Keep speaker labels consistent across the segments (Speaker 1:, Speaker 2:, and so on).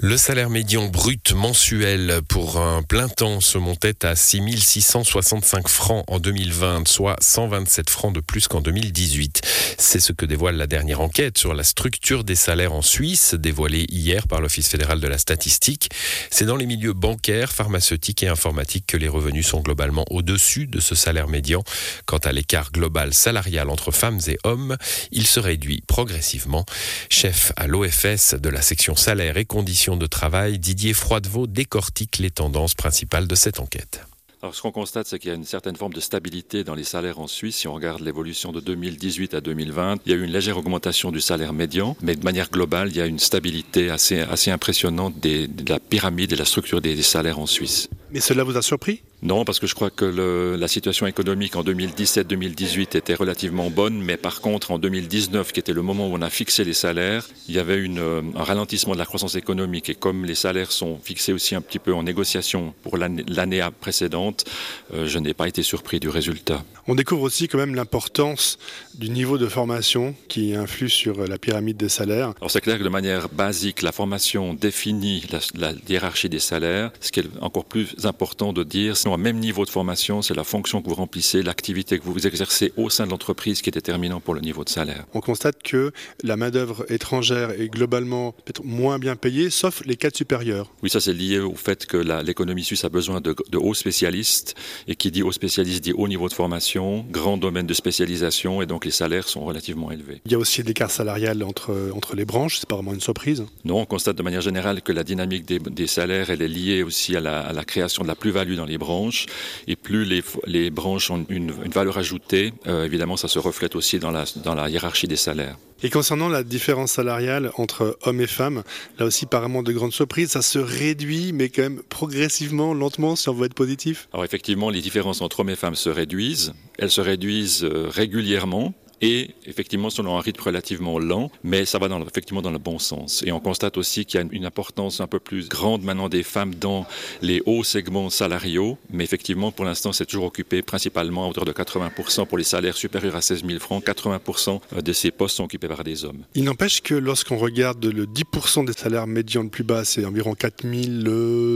Speaker 1: Le salaire médian brut mensuel pour un plein temps se montait à 6665 francs en 2020, soit 127 francs de plus qu'en 2018. C'est ce que dévoile la dernière enquête sur la structure des salaires en Suisse, dévoilée hier par l'Office fédéral de la statistique. C'est dans les milieux bancaires, pharmaceutiques et informatiques que les revenus sont globalement au-dessus de ce salaire médian. Quant à l'écart global salarial entre femmes et hommes, il se réduit progressivement. Chef à l'OFS de la section salaire et conditions de travail, Didier Froidevaux décortique les tendances principales de cette enquête.
Speaker 2: Alors, ce qu'on constate, c'est qu'il y a une certaine forme de stabilité dans les salaires en Suisse. Si on regarde l'évolution de 2018 à 2020, il y a eu une légère augmentation du salaire médian, mais de manière globale, il y a une stabilité assez, assez impressionnante de la pyramide et de la structure des salaires en Suisse.
Speaker 3: Mais cela vous a surpris?
Speaker 2: Non, parce que je crois que le, la situation économique en 2017-2018 était relativement bonne, mais par contre en 2019, qui était le moment où on a fixé les salaires, il y avait une, un ralentissement de la croissance économique et comme les salaires sont fixés aussi un petit peu en négociation pour l'année précédente, euh, je n'ai pas été surpris du résultat.
Speaker 3: On découvre aussi quand même l'importance du niveau de formation qui influe sur la pyramide des salaires.
Speaker 2: Alors c'est clair que de manière basique, la formation définit la, la hiérarchie des salaires. Ce qui est encore plus important de dire, au même niveau de formation, c'est la fonction que vous remplissez, l'activité que vous exercez au sein de l'entreprise qui est déterminant pour le niveau de salaire.
Speaker 3: On constate que la main-d'œuvre étrangère est globalement peut-être moins bien payée, sauf les cadres supérieurs.
Speaker 2: Oui, ça c'est lié au fait que l'économie suisse a besoin de, de hauts spécialistes et qui dit hauts spécialistes dit haut niveau de formation, grand domaine de spécialisation et donc les salaires sont relativement élevés.
Speaker 3: Il y a aussi l'écart salarial entre, entre les branches, c'est pas vraiment une surprise
Speaker 2: Non, on constate de manière générale que la dynamique des, des salaires, elle est liée aussi à la, à la création de la plus-value dans les branches et plus les, les branches ont une, une valeur ajoutée, euh, évidemment ça se reflète aussi dans la, dans la hiérarchie des salaires.
Speaker 3: Et concernant la différence salariale entre hommes et femmes, là aussi, apparemment de grandes surprises, ça se réduit, mais quand même progressivement, lentement, si on veut être positif.
Speaker 2: Alors effectivement, les différences entre hommes et femmes se réduisent. Elles se réduisent euh, régulièrement et effectivement selon un rythme relativement lent, mais ça va dans, effectivement dans le bon sens. Et on constate aussi qu'il y a une importance un peu plus grande maintenant des femmes dans les hauts segments salariaux, mais effectivement pour l'instant c'est toujours occupé principalement à hauteur de 80% pour les salaires supérieurs à 16 000 francs, 80% de ces postes sont occupés par des hommes.
Speaker 3: Il n'empêche que lorsqu'on regarde le 10% des salaires médians le plus bas, c'est environ 4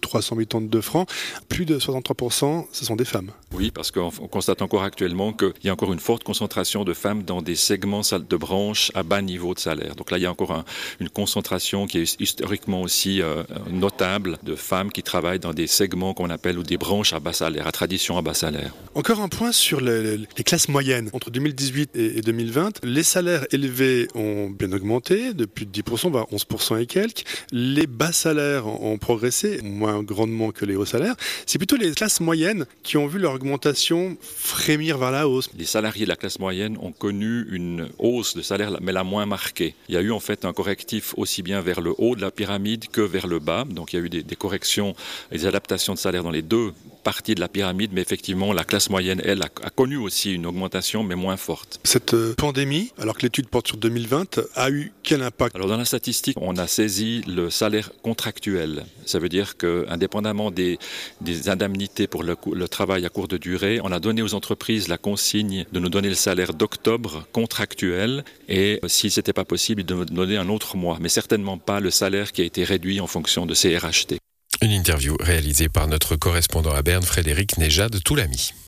Speaker 3: 382 francs, plus de 63% ce sont des femmes.
Speaker 2: Oui, parce qu'on constate encore actuellement qu'il y a encore une forte concentration de femmes dans des segments de branches à bas niveau de salaire. Donc là, il y a encore un, une concentration qui est historiquement aussi euh, notable de femmes qui travaillent dans des segments qu'on appelle ou des branches à bas salaire, à tradition à bas salaire.
Speaker 3: Encore un point sur les, les classes moyennes. Entre 2018 et 2020, les salaires élevés ont bien augmenté, de plus de 10%, voire 11% et quelques. Les bas salaires ont progressé, moins grandement que les hauts salaires. C'est plutôt les classes moyennes qui ont vu leur augmentation frémir vers la hausse.
Speaker 2: Les salariés de la classe moyenne ont connu une hausse de salaire, mais la moins marquée. Il y a eu en fait un correctif aussi bien vers le haut de la pyramide que vers le bas. Donc il y a eu des, des corrections des adaptations de salaire dans les deux partie de la pyramide, mais effectivement, la classe moyenne, elle, a, a, connu aussi une augmentation, mais moins forte.
Speaker 3: Cette pandémie, alors que l'étude porte sur 2020, a eu quel impact?
Speaker 2: Alors dans la statistique, on a saisi le salaire contractuel. Ça veut dire que, indépendamment des, des indemnités pour le, le travail à courte durée, on a donné aux entreprises la consigne de nous donner le salaire d'octobre contractuel et, si ce n'était pas possible, de nous donner un autre mois, mais certainement pas le salaire qui a été réduit en fonction de ces RHT.
Speaker 1: Une interview réalisée par notre correspondant à Berne, Frédéric Nejad Toulami.